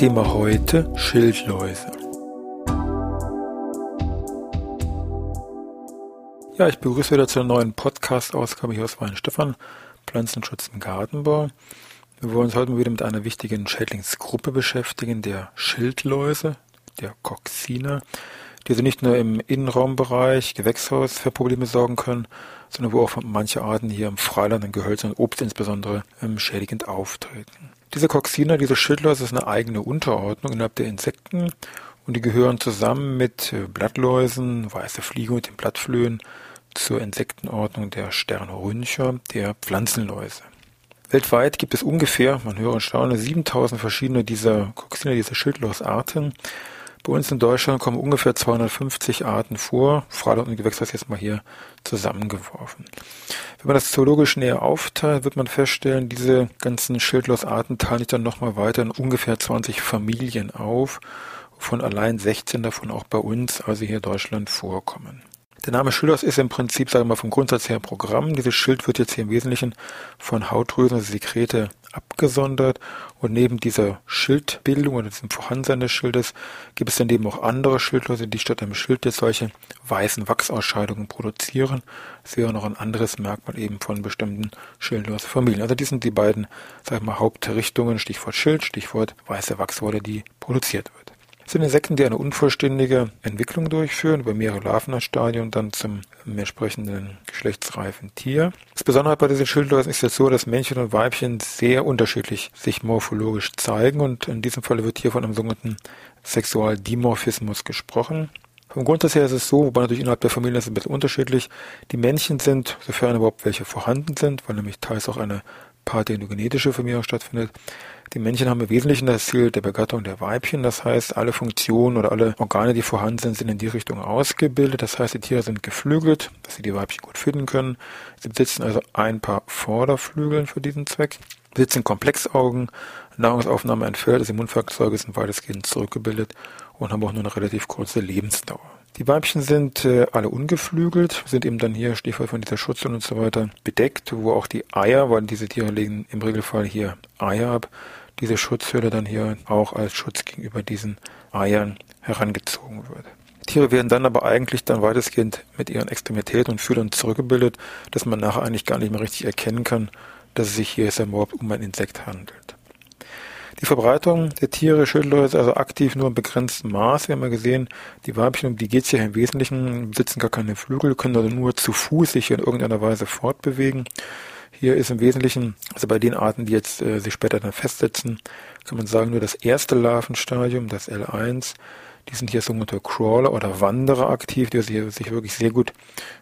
Thema heute Schildläuse. Ja, ich begrüße wieder zur neuen Podcast-Ausgabe hier aus Weinstefan, Pflanzenschutz im Gartenbau. Wir wollen uns heute mal wieder mit einer wichtigen Schädlingsgruppe beschäftigen, der Schildläuse, der Coxina, die also nicht nur im Innenraumbereich, Gewächshaus für Probleme sorgen können, sondern wo auch manche Arten hier im Freiland, in Gehölz und Obst insbesondere ähm, schädigend auftreten. Diese Coxina, diese Schildläuse, ist eine eigene Unterordnung innerhalb der Insekten und die gehören zusammen mit äh, Blattläusen, weiße Fliege und den Blattflöhen zur Insektenordnung der Sternrüncher, der Pflanzenläuse. Weltweit gibt es ungefähr, man höre und staune, 7000 verschiedene dieser Coxina, dieser Schildlausarten. Bei uns in Deutschland kommen ungefähr 250 Arten vor, Freiland und Gewächshaus jetzt mal hier zusammengeworfen. Wenn man das zoologisch näher aufteilt, wird man feststellen, diese ganzen Schildlausarten teilen sich dann nochmal weiter in ungefähr 20 Familien auf, von allein 16 davon auch bei uns, also hier in Deutschland, vorkommen. Der Name Schildhaus ist im Prinzip, sagen wir mal, vom Grundsatz her ein Programm. Dieses Schild wird jetzt hier im Wesentlichen von Hautdrüsen, also Sekrete, abgesondert. Und neben dieser Schildbildung oder diesem Vorhandensein des Schildes gibt es dann eben auch andere Schildläuse, die statt einem Schild jetzt solche weißen Wachsausscheidungen produzieren. Das wäre noch ein anderes Merkmal eben von bestimmten Schildläusefamilien. Also dies sind die beiden, sagen wir mal, Hauptrichtungen, Stichwort Schild, Stichwort weiße Wachswolle, die produziert wird sind Insekten, die eine unvollständige Entwicklung durchführen, über mehrere Larvenstadien dann zum entsprechenden geschlechtsreifen Tier. Das Besondere bei diesen Schildläusen ist jetzt so, dass Männchen und Weibchen sehr unterschiedlich sich morphologisch zeigen und in diesem Falle wird hier von einem sogenannten Sexualdimorphismus gesprochen. Vom Grundsatz her ist es so, wobei natürlich innerhalb der Familie ist es ein bisschen unterschiedlich. Die Männchen sind, sofern überhaupt welche vorhanden sind, weil nämlich teils auch eine parthenogenetische Vermehrung stattfindet, die Männchen haben im Wesentlichen das Ziel der Begattung der Weibchen. Das heißt, alle Funktionen oder alle Organe, die vorhanden sind, sind in die Richtung ausgebildet. Das heißt, die Tiere sind geflügelt, dass sie die Weibchen gut finden können. Sie besitzen also ein paar Vorderflügeln für diesen Zweck. Besitzen Komplexaugen, Nahrungsaufnahme entfällt, also Immunwerkzeuge sind weitestgehend zurückgebildet und haben auch nur eine relativ kurze Lebensdauer. Die Weibchen sind äh, alle ungeflügelt, sind eben dann hier, Stichwort von dieser Schutzhülle und so weiter, bedeckt, wo auch die Eier, weil diese Tiere legen im Regelfall hier Eier ab, diese Schutzhülle dann hier auch als Schutz gegenüber diesen Eiern herangezogen wird. Tiere werden dann aber eigentlich dann weitestgehend mit ihren Extremitäten und Fühlern zurückgebildet, dass man nachher eigentlich gar nicht mehr richtig erkennen kann, dass es sich hier überhaupt um ein Insekt handelt. Die Verbreitung der Tiere, Schildläuse, also aktiv nur im begrenzten Maß. Wir haben ja gesehen, die Weibchen, um die geht es ja im Wesentlichen, besitzen gar keine Flügel, können also nur zu Fuß sich in irgendeiner Weise fortbewegen. Hier ist im Wesentlichen, also bei den Arten, die jetzt äh, sich später dann festsetzen, kann man sagen, nur das erste Larvenstadium, das L1, die sind hier sogenannte Crawler oder Wanderer aktiv, die sich wirklich sehr gut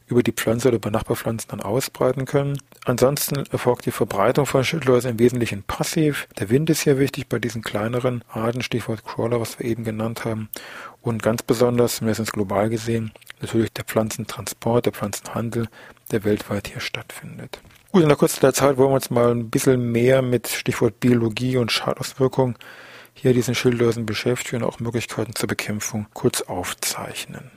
über die Pflanze oder über Nachbarpflanzen dann ausbreiten können. Ansonsten erfolgt die Verbreitung von Schildläusen im Wesentlichen passiv. Der Wind ist hier wichtig bei diesen kleineren Arten, Stichwort Crawler, was wir eben genannt haben. Und ganz besonders, sind global gesehen, natürlich der Pflanzentransport, der Pflanzenhandel, der weltweit hier stattfindet. Gut, in der kurzen Zeit wollen wir uns mal ein bisschen mehr mit Stichwort Biologie und Schadauswirkung hier diesen Schildläusen beschäftigen und auch Möglichkeiten zur Bekämpfung kurz aufzeichnen.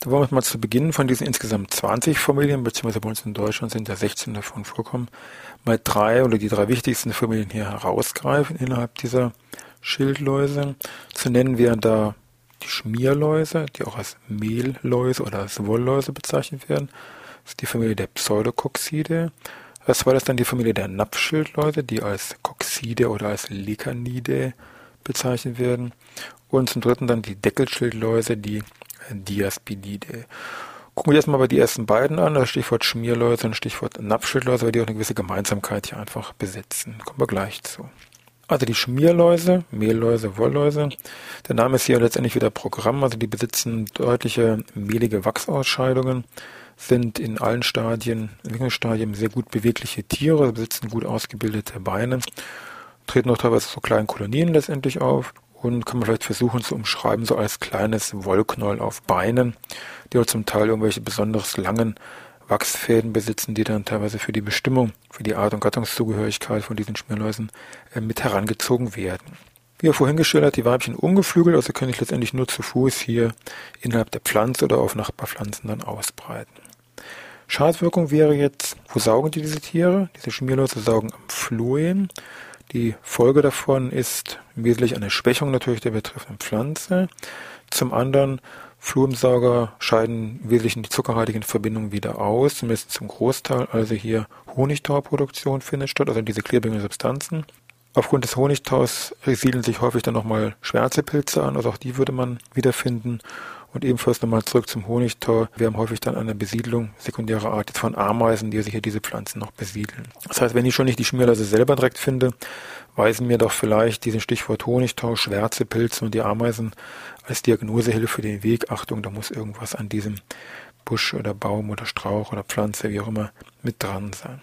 Da wollen wir mal zu Beginn von diesen insgesamt 20 Familien, beziehungsweise bei uns in Deutschland sind ja 16 davon vorkommen, mal drei oder die drei wichtigsten Familien hier herausgreifen innerhalb dieser Schildläuse. Zu nennen wären da die Schmierläuse, die auch als Mehlläuse oder als Wollläuse bezeichnet werden. Das ist die Familie der Pseudococcide. Als zweites dann die Familie der Napfschildläuse, die als Coccide oder als Lecanidae bezeichnet werden. Und zum dritten dann die Deckelschildläuse, die Diaspididae. Gucken wir erstmal bei die ersten beiden an, das Stichwort Schmierläuse und Stichwort Napfschildläuse, weil die auch eine gewisse Gemeinsamkeit hier einfach besitzen. Kommen wir gleich zu. Also die Schmierläuse, Mehlläuse, Wollläuse. Der Name ist hier letztendlich wieder Programm, also die besitzen deutliche mehlige Wachsausscheidungen, sind in allen Stadien, Entwicklungsstadien sehr gut bewegliche Tiere, besitzen gut ausgebildete Beine, treten auch teilweise so kleinen Kolonien letztendlich auf und kann man vielleicht versuchen zu umschreiben, so als kleines Wollknoll auf Beinen, die auch zum Teil irgendwelche besonders langen Wachsfäden besitzen, die dann teilweise für die Bestimmung, für die Art- und Gattungszugehörigkeit von diesen Schmierläusen äh, mit herangezogen werden. Wie vorhin geschildert, die Weibchen ungeflügelt, also können sich letztendlich nur zu Fuß hier innerhalb der Pflanze oder auf Nachbarpflanzen dann ausbreiten. Schadwirkung wäre jetzt, wo saugen die diese Tiere? Diese Schmierläuse saugen am Phloem. Die Folge davon ist im Wesentlichen eine Schwächung natürlich der betreffenden Pflanze. Zum anderen Fluensauger scheiden im Wesentlichen die zuckerhaltigen Verbindungen wieder aus, zumindest zum Großteil. Also hier Honigtauproduktion findet statt, also diese klebrigen Substanzen. Aufgrund des Honigtaus siedeln sich häufig dann nochmal Schwärzepilze an, also auch die würde man wiederfinden. Und ebenfalls nochmal zurück zum Honigtau. Wir haben häufig dann eine Besiedlung sekundärer Art von Ameisen, die sich hier diese Pflanzen noch besiedeln. Das heißt, wenn ich schon nicht die Schmierläuse selber direkt finde, weisen mir doch vielleicht diesen Stichwort Honigtau, Schwärzepilze und die Ameisen als Diagnosehilfe den Weg. Achtung, da muss irgendwas an diesem Busch oder Baum oder Strauch oder Pflanze, wie auch immer, mit dran sein.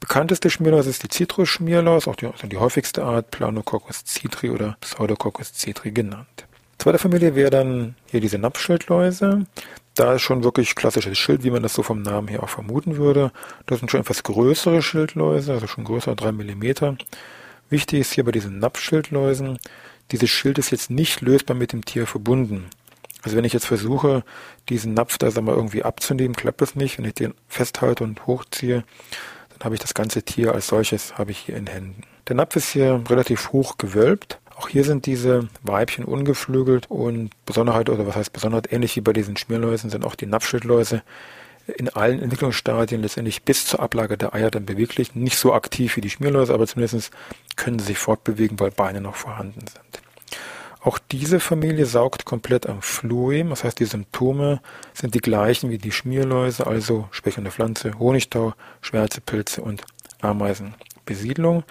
Bekannteste Schmierlaus ist die Zitrusschmierlaus, auch die, also die häufigste Art, Planococcus citri oder Pseudococcus citri genannt. Zweite Familie wäre dann hier diese Napfschildläuse. Da ist schon wirklich klassisches Schild, wie man das so vom Namen her auch vermuten würde. Das sind schon etwas größere Schildläuse, also schon größer, drei Millimeter. Wichtig ist hier bei diesen Napfschildläusen, dieses Schild ist jetzt nicht lösbar mit dem Tier verbunden. Also wenn ich jetzt versuche, diesen Napf da sag mal, irgendwie abzunehmen, klappt das nicht. Wenn ich den festhalte und hochziehe, dann habe ich das ganze Tier als solches habe ich hier in Händen. Der Napf ist hier relativ hoch gewölbt. Auch hier sind diese Weibchen ungeflügelt und Besonderheit, oder was heißt Besonderheit, ähnlich wie bei diesen Schmierläusen sind auch die Napfschildläuse in allen Entwicklungsstadien letztendlich bis zur Ablage der Eier dann beweglich. Nicht so aktiv wie die Schmierläuse, aber zumindest können sie sich fortbewegen, weil Beine noch vorhanden sind. Auch diese Familie saugt komplett am Phloem, das heißt die Symptome sind die gleichen wie die Schmierläuse, also schwächende Pflanze, Honigtau, Schwärzepilze und Ameisenbesiedlung.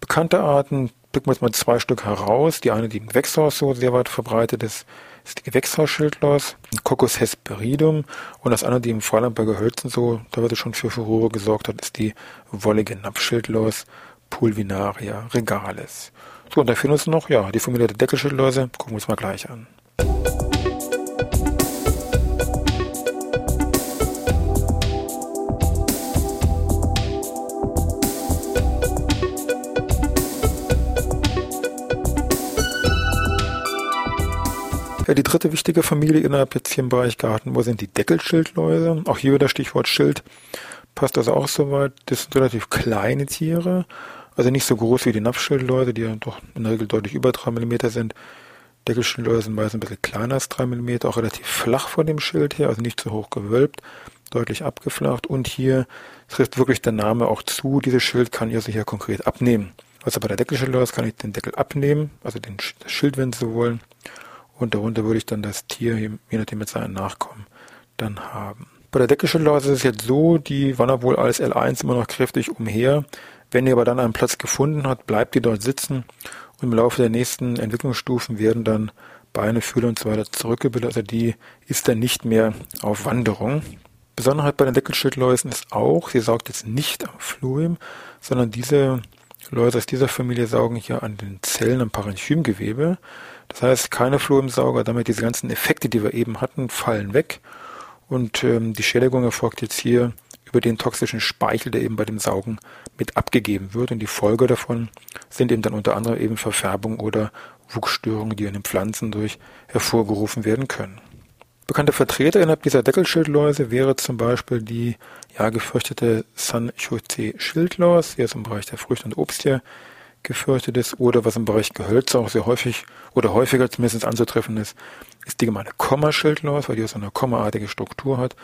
Bekannte Arten picken wir jetzt mal zwei Stück heraus. Die eine, die im Gewächshaus so sehr weit verbreitet ist, ist die Gewächshausschildlaus, Coccus hesperidum. Und das andere, die im Freiland bei Gehölzen so, es schon für Furore gesorgt hat, ist die wollige Napfschildlaus, Pulvinaria regalis. So, und da fehlen uns noch, ja, die Familie der Deckelschildläuse. Gucken wir uns mal gleich an. Ja, die dritte wichtige Familie innerhalb jetzt hier im Bereich Gartenbau sind die Deckelschildläuse. Auch hier wieder Stichwort Schild. Passt also auch soweit. Das sind relativ kleine Tiere. Also nicht so groß wie die Napfschildläuse, die ja doch in der Regel deutlich über drei Millimeter sind. Deckelschildläuse sind meist ein bisschen kleiner als drei Millimeter, auch relativ flach von dem Schild her, also nicht zu hoch gewölbt, deutlich abgeflacht. Und hier trifft wirklich der Name auch zu. Dieses Schild kann ihr sicher konkret abnehmen. Also bei der Deckelschildläuse kann ich den Deckel abnehmen, also den, das Schild, wenn Sie wollen und darunter würde ich dann das Tier, je nachdem mit seinen Nachkommen, dann haben. Bei der Deckelschildläuse ist es jetzt so, die wandert wohl als L1 immer noch kräftig umher. Wenn ihr aber dann einen Platz gefunden hat, bleibt die dort sitzen und im Laufe der nächsten Entwicklungsstufen werden dann Beine, Fühler und so weiter zurückgebildet. Also die ist dann nicht mehr auf Wanderung. Besonderheit bei den Deckelschildläusen ist auch, sie saugt jetzt nicht am Fluim, sondern diese Läuse aus dieser Familie saugen hier an den Zellen am Parenchymgewebe. Das heißt, keine Fluorensauger, damit diese ganzen Effekte, die wir eben hatten, fallen weg. Und ähm, die Schädigung erfolgt jetzt hier über den toxischen Speichel, der eben bei dem Saugen mit abgegeben wird. Und die Folge davon sind eben dann unter anderem eben Verfärbung oder Wuchsstörungen, die an den Pflanzen durch hervorgerufen werden können. Bekannte Vertreter innerhalb dieser Deckelschildläuse wäre zum Beispiel die ja gefürchtete San Jose Schildlaus, die ist im Bereich der Früchte und Obst hier gefürchtet ist, oder was im Bereich Gehölze auch sehr häufig oder häufiger zumindest anzutreffen ist, ist die gemeine Kommaschildlaus, weil die so eine kommaartige Struktur hat.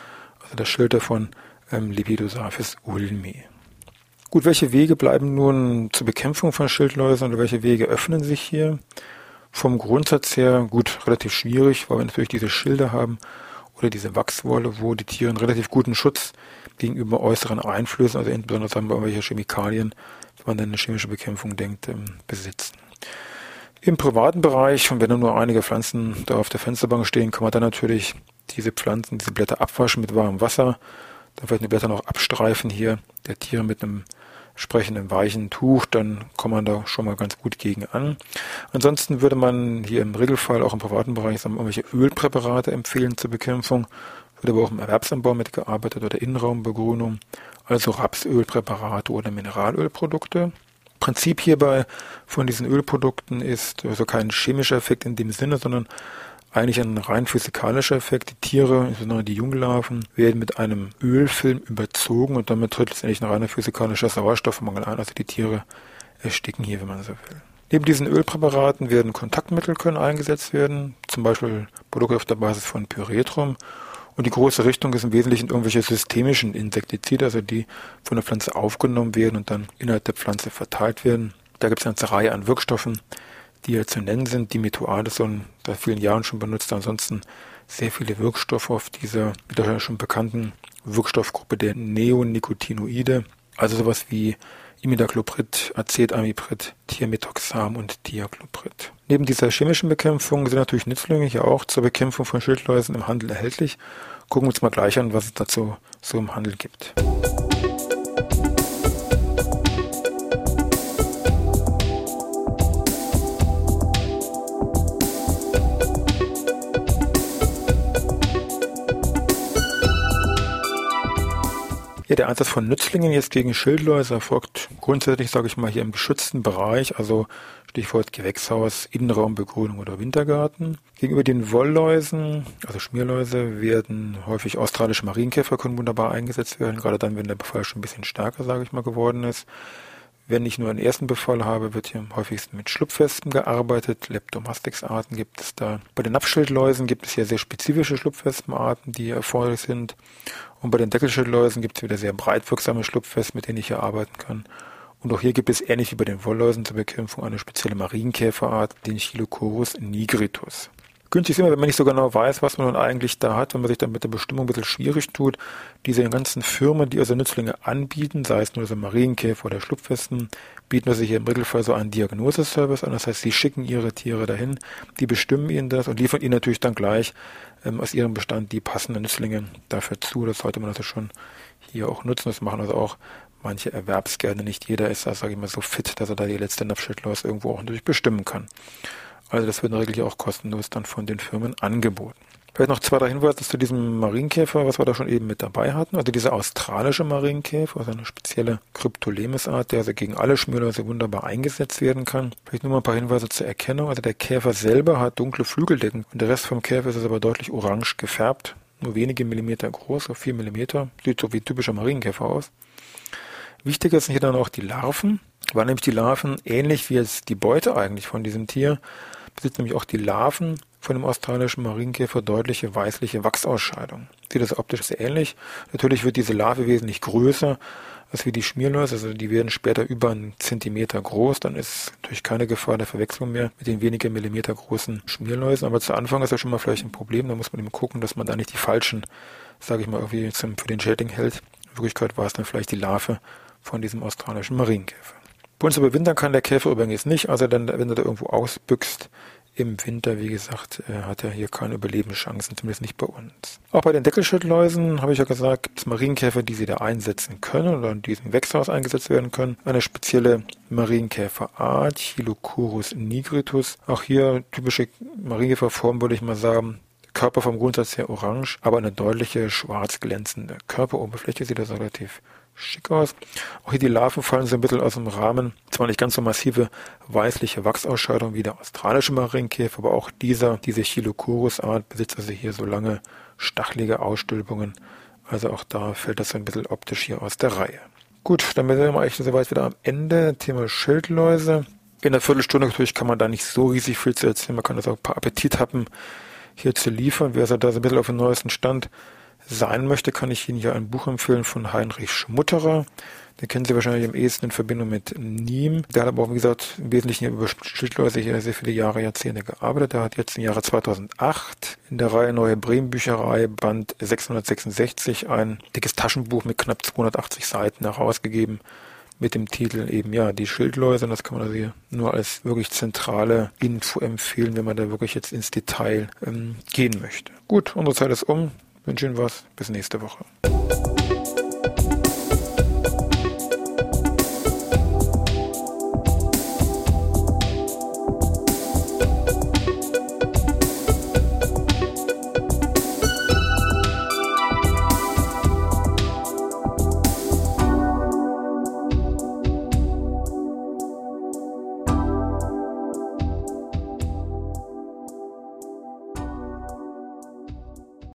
Also das Schild davon ähm, Lepidosaphis ulmi. Gut, welche Wege bleiben nun zur Bekämpfung von Schildläusen oder welche Wege öffnen sich hier? Vom Grundsatz her, gut, relativ schwierig, weil wir natürlich diese Schilde haben oder diese Wachswolle, wo die Tiere einen relativ guten Schutz gegenüber äußeren Einflüssen, also insbesondere sagen wir irgendwelche Chemikalien, wenn man an eine chemische Bekämpfung denkt, ähm, besitzen. Im privaten Bereich, und wenn nur einige Pflanzen da auf der Fensterbank stehen, kann man dann natürlich diese Pflanzen, diese Blätter abwaschen mit warmem Wasser, dann vielleicht die Blätter noch abstreifen hier der Tiere mit einem entsprechenden weichen Tuch, dann kommt man da schon mal ganz gut gegen an. Ansonsten würde man hier im Regelfall auch im privaten Bereich sagen, irgendwelche Ölpräparate empfehlen zur Bekämpfung, wird aber auch im Erwerbsanbau mitgearbeitet oder Innenraumbegrünung, also Rapsölpräparate oder Mineralölprodukte. Prinzip hierbei von diesen Ölprodukten ist also kein chemischer Effekt in dem Sinne, sondern eigentlich ein rein physikalischer Effekt. Die Tiere, insbesondere die Junglarven, werden mit einem Ölfilm überzogen und damit tritt letztendlich ein reiner physikalischer Sauerstoffmangel ein. Also die Tiere ersticken hier, wenn man so will. Neben diesen Ölpräparaten werden Kontaktmittel können eingesetzt werden, zum Beispiel Produkte auf der Basis von Pyretrum. Und die große Richtung ist im Wesentlichen irgendwelche systemischen Insektizide, also die von der Pflanze aufgenommen werden und dann innerhalb der Pflanze verteilt werden. Da gibt es eine ganze Reihe an Wirkstoffen, die ja zu nennen sind. Dimetoadeson, seit vielen Jahren schon benutzt. Ansonsten sehr viele Wirkstoffe auf dieser wieder schon bekannten Wirkstoffgruppe der Neonicotinoide. Also sowas wie Imidacloprid, Acetamiprid, Thiamethoxam und Diacloprid. Neben dieser chemischen Bekämpfung sind natürlich Nützlinge hier auch zur Bekämpfung von Schildläusen im Handel erhältlich. Gucken wir uns mal gleich an, was es dazu so im Handel gibt. Ja, der Einsatz von Nützlingen jetzt gegen Schildläuse erfolgt grundsätzlich, sage ich mal, hier im geschützten Bereich, also Stichwort Gewächshaus, Innenraumbegrünung oder Wintergarten. Gegenüber den Wollläusen, also Schmierläuse, werden häufig australische Marienkäfer können wunderbar eingesetzt werden, gerade dann, wenn der Befall schon ein bisschen stärker, sage ich mal, geworden ist. Wenn ich nur einen ersten Befall habe, wird hier am häufigsten mit Schlupfwespen gearbeitet. Leptomastix-Arten gibt es da. Bei den Napfschildläusen gibt es hier sehr spezifische Schlupfwespenarten, die erforderlich sind. Und bei den Deckelschildläusen gibt es wieder sehr breitwirksame Schlupfwespen, mit denen ich hier arbeiten kann. Und auch hier gibt es ähnlich wie bei den Wollläusen zur Bekämpfung eine spezielle Marienkäferart, den Chilocorus nigritus. Günstig ist immer, wenn man nicht so genau weiß, was man nun eigentlich da hat, wenn man sich dann mit der Bestimmung ein bisschen schwierig tut. Diese ganzen Firmen, die also Nützlinge anbieten, sei es nur so Marienkäfer oder Schlupfwespen, bieten also hier im Regelfall so einen Diagnoseservice an. Das heißt, sie schicken ihre Tiere dahin, die bestimmen ihnen das und liefern ihnen natürlich dann gleich ähm, aus ihrem Bestand die passenden Nützlinge dafür zu. Das sollte man also schon hier auch nutzen. Das machen also auch manche Erwerbsgärtner. Nicht jeder ist da, sage ich mal, so fit, dass er da die letzte Napfschildlaus irgendwo auch natürlich bestimmen kann. Also das wird Regel auch kostenlos dann von den Firmen angeboten. Vielleicht noch zwei, drei Hinweise zu diesem Marienkäfer, was wir da schon eben mit dabei hatten. Also dieser australische Marienkäfer, also eine spezielle Cryptolemis-Art, der also gegen alle Schmierläuse wunderbar eingesetzt werden kann. Vielleicht nur mal ein paar Hinweise zur Erkennung. Also der Käfer selber hat dunkle Flügeldecken und der Rest vom Käfer ist aber deutlich orange gefärbt. Nur wenige Millimeter groß, auf vier Millimeter. Sieht so wie typischer Marienkäfer aus. Wichtiger sind hier dann auch die Larven, weil nämlich die Larven ähnlich wie jetzt die Beute eigentlich von diesem Tier besitzt nämlich auch die Larven von dem australischen Marienkäfer deutliche weißliche Wachsausscheidungen. Sieht das optisch sehr ähnlich. Natürlich wird diese Larve wesentlich größer als wie die Schmierläuse, also die werden später über einen Zentimeter groß, dann ist natürlich keine Gefahr der Verwechslung mehr mit den weniger Millimeter großen Schmierläusen, aber zu Anfang ist das schon mal vielleicht ein Problem, da muss man eben gucken, dass man da nicht die falschen, sage ich mal, irgendwie zum, für den Schädling hält. In Wirklichkeit war es dann vielleicht die Larve von diesem australischen Marienkäfer. Bei uns überwintern kann der Käfer übrigens nicht, also dann, wenn er da irgendwo ausbüchst im Winter, wie gesagt, äh, hat er hier keine Überlebenschancen, zumindest nicht bei uns. Auch bei den Deckelschildläusen, habe ich ja gesagt, gibt es Marienkäfer, die sie da einsetzen können oder in diesem Wechselhaus eingesetzt werden können. Eine spezielle Marienkäferart, Chilocorus nigritus. Auch hier typische Marienkäferform, würde ich mal sagen. Körper vom Grundsatz her orange, aber eine deutliche schwarz glänzende Körperoberfläche sieht das relativ schick aus. Auch hier die Larven fallen so ein bisschen aus dem Rahmen. Zwar nicht ganz so massive weißliche Wachsausscheidung wie der australische Marienkäfer, aber auch dieser, diese Chilocorus-Art besitzt also hier so lange stachelige Ausstülpungen. Also auch da fällt das ein bisschen optisch hier aus der Reihe. Gut, dann sind wir eigentlich soweit wieder am Ende. Thema Schildläuse. In der Viertelstunde natürlich kann man da nicht so riesig viel zu erzählen. Man kann also auch ein paar Appetithappen hier zu liefern. Wer also da so ein bisschen auf den neuesten Stand sein möchte, kann ich Ihnen hier ein Buch empfehlen von Heinrich Schmutterer. Den kennen Sie wahrscheinlich am ehesten in Verbindung mit Niem. Der hat aber auch, wie gesagt, im Wesentlichen über Schildläuse hier sehr viele Jahre, Jahrzehnte gearbeitet. Der hat jetzt im Jahre 2008 in der Reihe Neue Bremen Bücherei Band 666 ein dickes Taschenbuch mit knapp 280 Seiten herausgegeben mit dem Titel eben, ja, die Schildläuse. Und das kann man also hier nur als wirklich zentrale Info empfehlen, wenn man da wirklich jetzt ins Detail ähm, gehen möchte. Gut, unsere Zeit ist um. Wünsche Ihnen was. Bis nächste Woche.